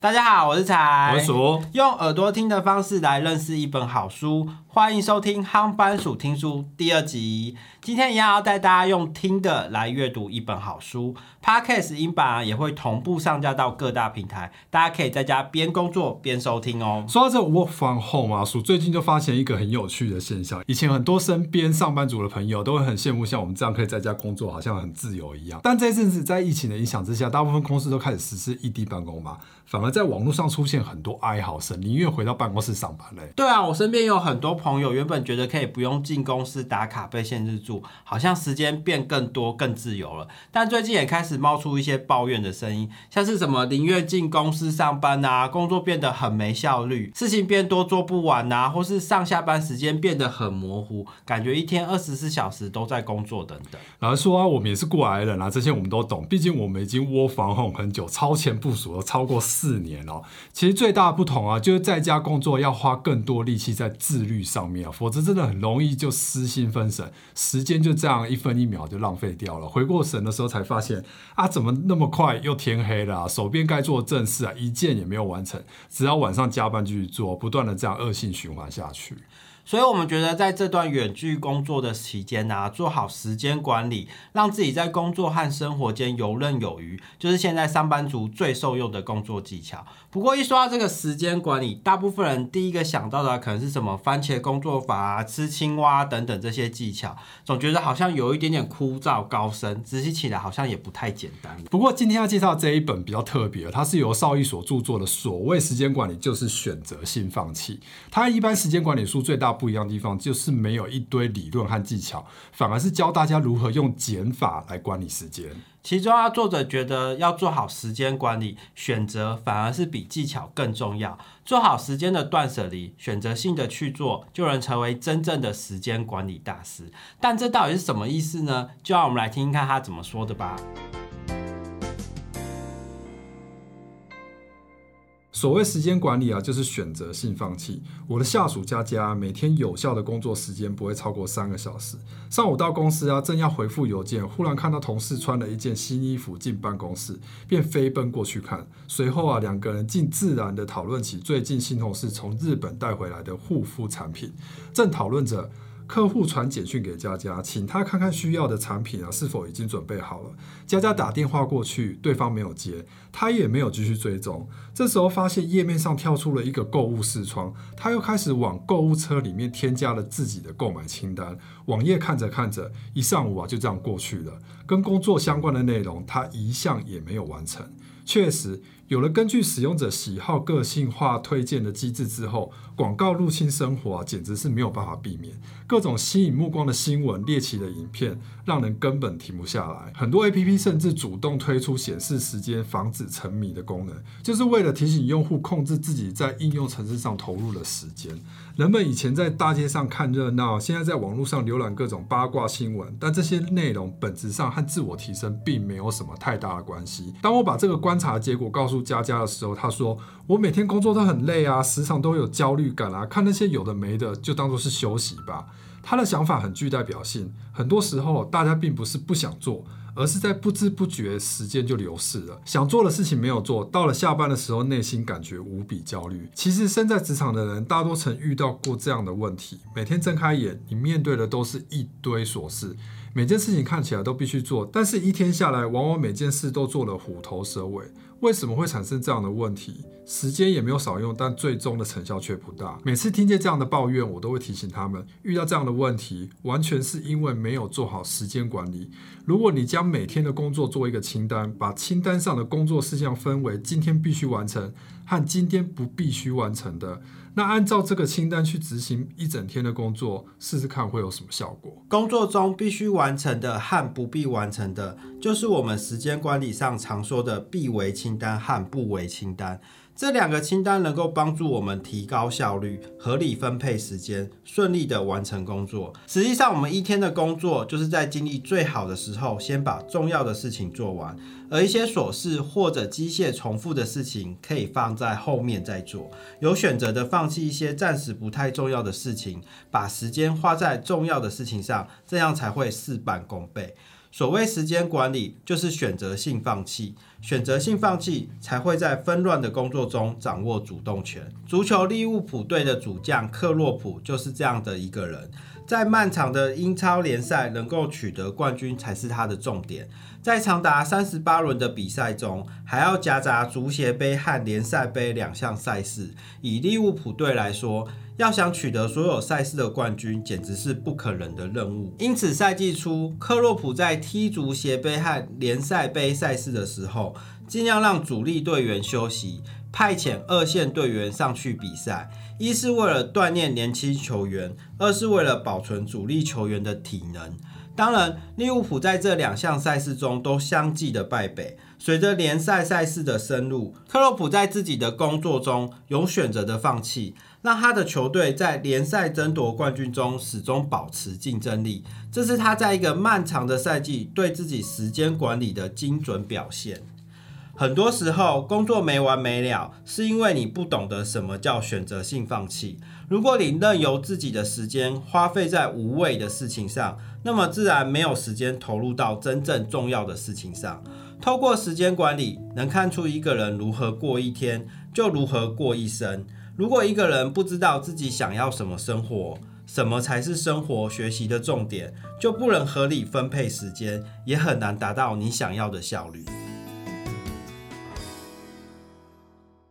大家好，我是才，我是鼠，用耳朵听的方式来认识一本好书，欢迎收听夯番薯听书第二集。今天一样要带大家用听的来阅读一本好书，Podcast 音版啊也会同步上架到各大平台，大家可以在家边工作边收听哦。说到这 work from home 啊，鼠最近就发现一个很有趣的现象，以前很多身边上班族的朋友都会很羡慕像我们这样可以在家工作，好像很自由一样。但这阵子在疫情的影响之下，大部分公司都开始实施异地办公嘛，反而在网络上出现很多哀嚎声，宁愿回到办公室上班嘞。对啊，我身边有很多朋友原本觉得可以不用进公司打卡被限制住，好像时间变更多更自由了，但最近也开始冒出一些抱怨的声音，像是什么宁愿进公司上班啊，工作变得很没效率，事情变多做不完啊，或是上下班时间变得很模糊，感觉一天二十四小时都在工作等等。老实说啊，我们也是过来人啊，这些我们都懂，毕竟我们已经窝房 home 很久，超前部署了超过四年哦。其实最大的不同啊，就是在家工作要花更多力气在自律上面啊，否则真的很容易就失心分神，时间就这样一分一秒就浪费掉了。回过神的时候才发现啊，怎么那么快又天黑了、手边该做的正事啊，一件也没有完成，只要晚上加班继续做，不断的这样恶性循环下去。所以，我们觉得在这段远距工作的期间呢，做好时间管理，让自己在工作和生活间游刃有余，就是现在上班族最受用的工作技巧。不过，一说到这个时间管理，大部分人第一个想到的可能是什么番茄工作法啊、吃青蛙等等这些技巧，总觉得好像有一点点枯燥高深，执行起来好像也不太太简单了。不过，今天要介绍这一本比较特别，它是由邵逸所著作的《所谓时间管理就是选择性放弃》。它一般时间管理书最大不一样的地方就是没有一堆理论和技巧，反而是教大家如何用减法来管理时间。其中啊，作者觉得要做好时间管理，选择反而是比技巧更重要。做好时间的断舍离，选择性的去做，就能成为真正的时间管理大师。但这到底是什么意思呢？就让我们来听听看他怎么说的吧。所谓时间管理啊，就是选择性放弃。我的下属佳佳每天有效的工作时间不会超过三个小时。上午到公司啊，正要回复邮件，忽然看到同事穿了一件新衣服进办公室，便飞奔过去看。随后啊，两个人竟自然的讨论起最近新同事从日本带回来的护肤产品。正讨论着。客户传简讯给佳佳，请他看看需要的产品啊是否已经准备好了。佳佳打电话过去，对方没有接，他也没有继续追踪。这时候发现页面上跳出了一个购物视窗，他又开始往购物车里面添加了自己的购买清单。网页看着看着，一上午啊就这样过去了。跟工作相关的内容，他一项也没有完成。确实。有了根据使用者喜好个性化推荐的机制之后，广告入侵生活啊，简直是没有办法避免。各种吸引目光的新闻、猎奇的影片，让人根本停不下来。很多 APP 甚至主动推出显示时间、防止沉迷的功能，就是为了提醒用户控制自己在应用程式上投入的时间。人们以前在大街上看热闹，现在在网络上浏览各种八卦新闻，但这些内容本质上和自我提升并没有什么太大的关系。当我把这个观察结果告诉佳佳的时候，他说：“我每天工作都很累啊，时常都有焦虑感啊，看那些有的没的，就当做是休息吧。”他的想法很具代表性。很多时候，大家并不是不想做，而是在不知不觉时间就流逝了。想做的事情没有做，到了下班的时候，内心感觉无比焦虑。其实，身在职场的人大多曾遇到过这样的问题：每天睁开眼，你面对的都是一堆琐事。每件事情看起来都必须做，但是一天下来，往往每件事都做了虎头蛇尾。为什么会产生这样的问题？时间也没有少用，但最终的成效却不大。每次听见这样的抱怨，我都会提醒他们：遇到这样的问题，完全是因为没有做好时间管理。如果你将每天的工作做一个清单，把清单上的工作事项分为今天必须完成和今天不必须完成的。那按照这个清单去执行一整天的工作，试试看会有什么效果？工作中必须完成的和不必完成的，就是我们时间管理上常说的必为清单和不为清单。这两个清单能够帮助我们提高效率、合理分配时间、顺利的完成工作。实际上，我们一天的工作就是在精力最好的时候，先把重要的事情做完，而一些琐事或者机械重复的事情，可以放在后面再做。有选择的放弃一些暂时不太重要的事情，把时间花在重要的事情上，这样才会事半功倍。所谓时间管理，就是选择性放弃，选择性放弃才会在纷乱的工作中掌握主动权。足球利物浦队的主将克洛普就是这样的一个人，在漫长的英超联赛能够取得冠军才是他的重点。在长达三十八轮的比赛中，还要夹杂足协杯和联赛杯两项赛事。以利物浦队来说，要想取得所有赛事的冠军，简直是不可能的任务。因此，赛季初，克洛普在踢足协杯和联赛杯赛事的时候，尽量让主力队员休息，派遣二线队员上去比赛。一是为了锻炼年轻球员，二是为了保存主力球员的体能。当然，利物浦在这两项赛事中都相继的败北。随着联赛赛事的深入，克洛普在自己的工作中有选择的放弃，让他的球队在联赛争夺冠军中始终保持竞争力。这是他在一个漫长的赛季对自己时间管理的精准表现。很多时候，工作没完没了，是因为你不懂得什么叫选择性放弃。如果你任由自己的时间花费在无谓的事情上，那么自然没有时间投入到真正重要的事情上。透过时间管理，能看出一个人如何过一天，就如何过一生。如果一个人不知道自己想要什么生活，什么才是生活学习的重点，就不能合理分配时间，也很难达到你想要的效率。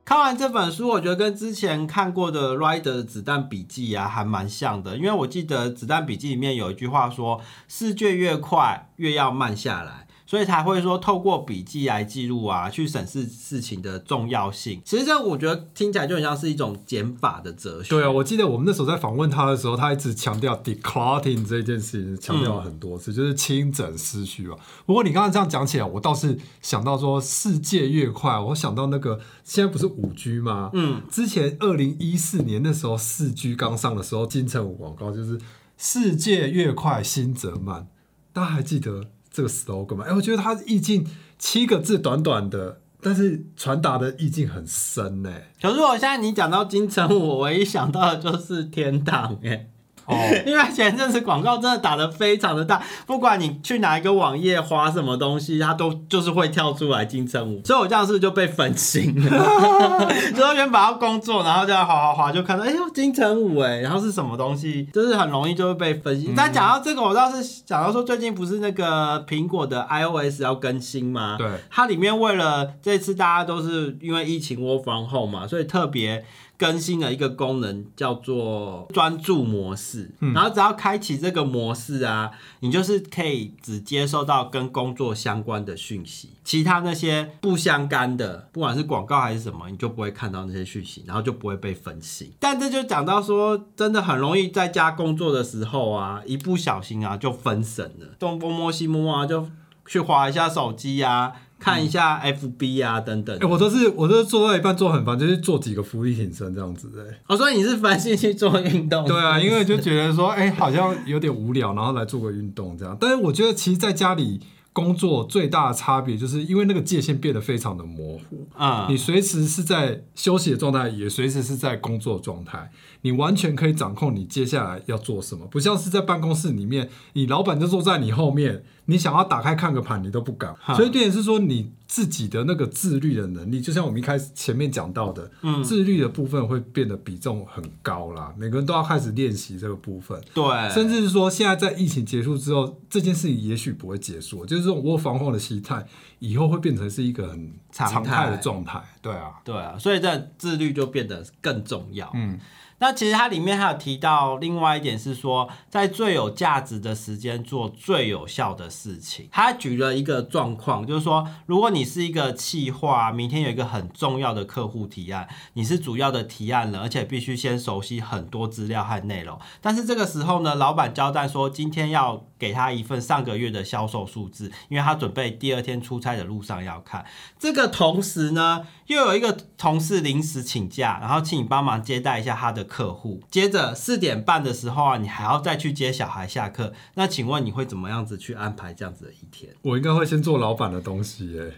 看完这本书，我觉得跟之前看过的《Rider 的子弹笔记》啊，还蛮像的。因为我记得《子弹笔记》里面有一句话说：“世界越快，越要慢下来。”所以才会说透过笔记来记录啊，去审视事情的重要性。其实这我觉得听起来就很像是一种减法的哲学。对啊，我记得我们那时候在访问他的时候，他一直强调 decluttering 这件事情，强调了很多次，就是清整思绪啊。不过你刚刚这样讲起来，我倒是想到说，世界越快，我想到那个现在不是五 G 吗？嗯，之前二零一四年那时候四 G 刚上的时候，金城武广告就是世界越快，心则慢。大家还记得？这个 slogan 嘛，哎，我觉得它意境七个字短短的，但是传达的意境很深呢。可是我现在你讲到金城，我唯一想到的就是天堂，哎。哦，因为前阵子广告真的打的非常的大，不管你去哪一个网页花什么东西，它都就是会跳出来金城武，所以我这样是就被分心了，就后原本要工作，然后这样滑滑滑就看到，哎呦金城武哎，然后是什么东西，就是很容易就会被分心。但讲到这个，我倒是讲到说，最近不是那个苹果的 iOS 要更新吗？对，它里面为了这次大家都是因为疫情 work from home 嘛，所以特别。更新了一个功能，叫做专注模式。然后只要开启这个模式啊，你就是可以只接收到跟工作相关的讯息，其他那些不相干的，不管是广告还是什么，你就不会看到那些讯息，然后就不会被分心。但这就讲到说，真的很容易在家工作的时候啊，一不小心啊就分神了，东摸摸西摸啊，就去划一下手机啊。看一下 FB 啊，等等。哎，我都是我都是做到一半做很烦，就是做几个浮力挺身这样子哎。我说你是烦心去做运动？对啊，因为就觉得说，哎，好像有点无聊，然后来做个运动这样。但是我觉得，其实在家里工作最大的差别，就是因为那个界限变得非常的模糊啊。你随时是在休息的状态，也随时是在工作状态。你完全可以掌控你接下来要做什么，不像是在办公室里面，你老板就坐在你后面，你想要打开看个盘，你都不敢。所以，点是说你自己的那个自律的能力，就像我们一开始前面讲到的，嗯，自律的部分会变得比重很高啦。每个人都要开始练习这个部分。对，甚至是说，现在在疫情结束之后，这件事情也许不会结束，就是这种窝防控的心态，以后会变成是一个很常态的状态。对啊，对啊，所以这自律就变得更重要。嗯。那其实它里面还有提到另外一点是说，在最有价值的时间做最有效的事情。他举了一个状况，就是说，如果你是一个企划，明天有一个很重要的客户提案，你是主要的提案人，而且必须先熟悉很多资料和内容。但是这个时候呢，老板交代说，今天要给他一份上个月的销售数字，因为他准备第二天出差的路上要看。这个同时呢，又有一个同事临时请假，然后请你帮忙接待一下他的。客户，接着四点半的时候啊，你还要再去接小孩下课。那请问你会怎么样子去安排这样子的一天？我应该会先做老板的东西耶。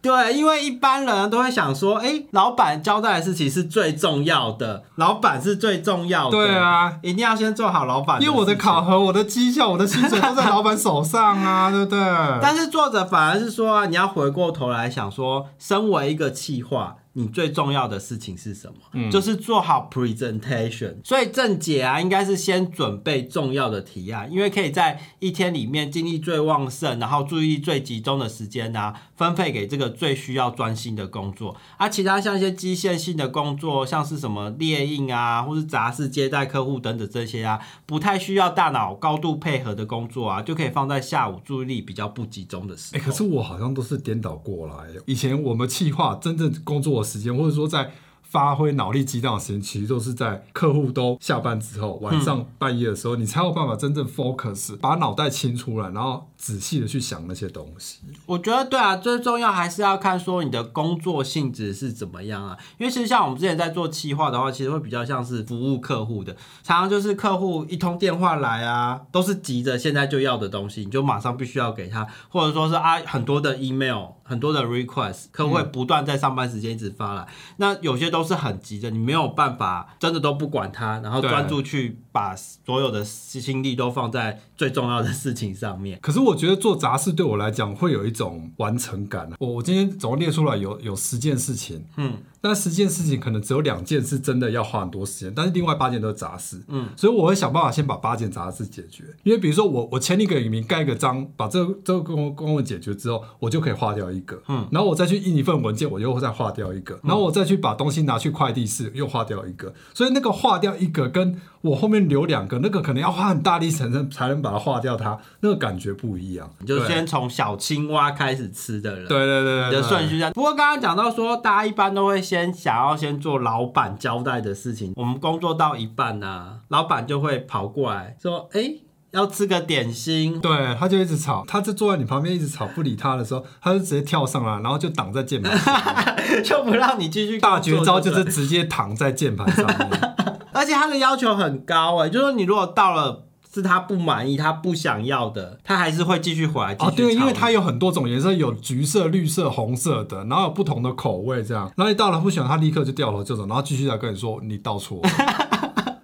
对，因为一般人都会想说，哎，老板交代的事情是最重要的，老板是最重要的。对啊，一定要先做好老板。因为我的考核、我的绩效、我的薪水都在老板手上啊，对不对？但是作者反而是说，你要回过头来想说，身为一个企划。你最重要的事情是什么？嗯，就是做好 presentation。所以正解啊，应该是先准备重要的提案，因为可以在一天里面精力最旺盛，然后注意力最集中的时间呢，分配给这个最需要专心的工作。而其他像一些机械性的工作，像是什么列印啊，或是杂事接待客户等等这些啊，不太需要大脑高度配合的工作啊，就可以放在下午注意力比较不集中的时候。哎，可是我好像都是颠倒过来。以前我们企划真正工作。时间，或者说在。发挥脑力激荡的时间，其实都是在客户都下班之后，晚上半夜的时候，你才有办法真正 focus，把脑袋清出来，然后仔细的去想那些东西。我觉得对啊，最重要还是要看说你的工作性质是怎么样啊。因为其实像我们之前在做企划的话，其实会比较像是服务客户的，常常就是客户一通电话来啊，都是急着现在就要的东西，你就马上必须要给他，或者说是啊很多的 email，很多的 request，客户会不断在上班时间一直发来，那有些都是很急的，你没有办法真的都不管它，然后专注去把所有的心力都放在最重要的事情上面。可是我觉得做杂事对我来讲会有一种完成感。我我今天总共列出来有有十件事情，嗯。那十件事情可能只有两件是真的要花很多时间，但是另外八件都是杂事。嗯，所以我会想办法先把八件杂事解决。因为比如说我我签一个名盖一个章，把这这个公公文解决之后，我就可以划掉一个。嗯，然后我再去印一份文件，我又会再划掉一个。然后我再去把东西拿去快递室，又划掉一个。所以那个划掉一个，跟我后面留两个，那个可能要花很大力才能才能把它化掉，它那个感觉不一样。你就先从小青蛙开始吃的人。对对对对，的顺序这样。不过刚刚讲到说，大家一般都会先想要先。做老板交代的事情，我们工作到一半呢，老板就会跑过来说：“哎，要吃个点心。”对，他就一直吵，他就坐在你旁边一直吵，不理他的时候，他就直接跳上来，然后就挡在键盘上，就不让你继续。大绝招就是直接躺在键盘上面，而且他的要求很高哎，就说你如果到了。是他不满意，他不想要的，他还是会继续回来。哦，对，因为它有很多种颜色，有橘色、绿色、红色的，然后有不同的口味，这样。然后你到了不喜欢，他立刻就掉头就走，然后继续来跟你说你倒错。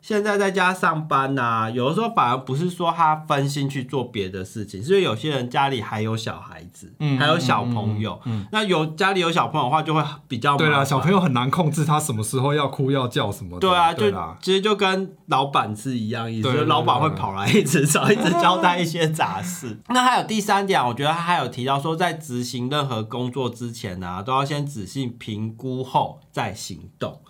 现在在家上班呐，有的时候反而不是说他分心去做别的事情，是因为有些人家里还有小孩子，嗯，还有小朋友，嗯，那有家里有小朋友的话，就会比较对啦，小朋友很难控制他什么时候要哭要叫什么，对啊，就其实就跟老板是一样意思，老板会跑来一直找，一直交代一些杂事。那还有第三点，我觉得他还有提到说，在执行任何工作之前呢，都要先仔细评估后再行动。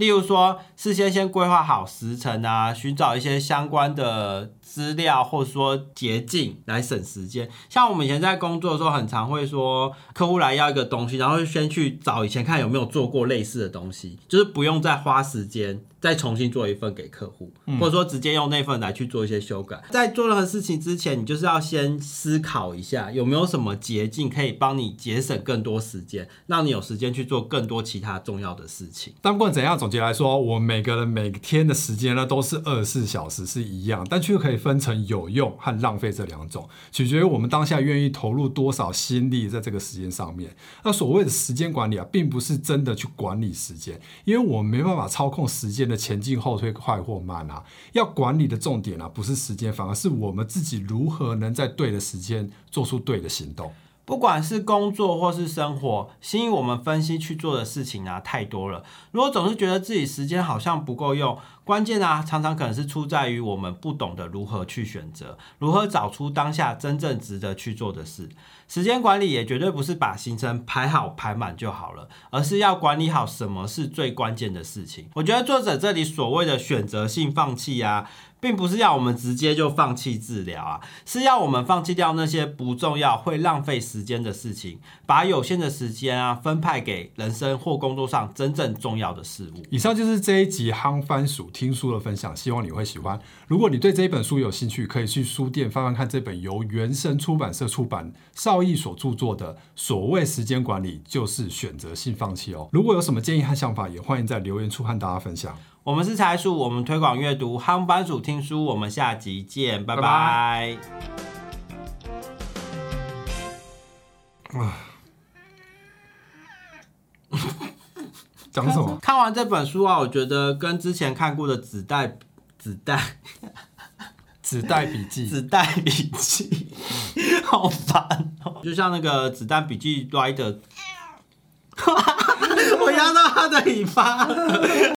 例如说，事先先规划好时辰啊，寻找一些相关的。资料或者说捷径来省时间，像我们以前在工作的时候，很常会说客户来要一个东西，然后先去找以前看有没有做过类似的东西，就是不用再花时间再重新做一份给客户，或者说直接用那份来去做一些修改。在做任何事情之前，你就是要先思考一下有没有什么捷径可以帮你节省更多时间，让你有时间去做更多其他重要的事情。但不管怎样，总结来说，我每个人每天的时间呢都是二十四小时是一样，但却可以。分成有用和浪费这两种，取决于我们当下愿意投入多少心力在这个时间上面。那所谓的时间管理啊，并不是真的去管理时间，因为我们没办法操控时间的前进后退快或慢啊。要管理的重点啊，不是时间，反而是我们自己如何能在对的时间做出对的行动。不管是工作或是生活，吸引我们分析去做的事情啊，太多了。如果总是觉得自己时间好像不够用，关键啊，常常可能是出在于我们不懂得如何去选择，如何找出当下真正值得去做的事。时间管理也绝对不是把行程排好排满就好了，而是要管理好什么是最关键的事情。我觉得作者这里所谓的选择性放弃啊。并不是要我们直接就放弃治疗啊，是要我们放弃掉那些不重要、会浪费时间的事情，把有限的时间啊分派给人生或工作上真正重要的事物。以上就是这一集夯番薯听书的分享，希望你会喜欢。如果你对这一本书有兴趣，可以去书店翻翻看这本由原生出版社出版、邵毅所著作的《所谓时间管理就是选择性放弃》哦。如果有什么建议和想法，也欢迎在留言处和大家分享。我们是财鼠，我们推广阅读，夯班主听书，我们下集见，拜拜。啊。讲什么？看完这本书啊，我觉得跟之前看过的子弹子弹纸袋笔记。子弹笔记好烦哦，就像那个子弹笔记 Rider，我压到他的尾巴。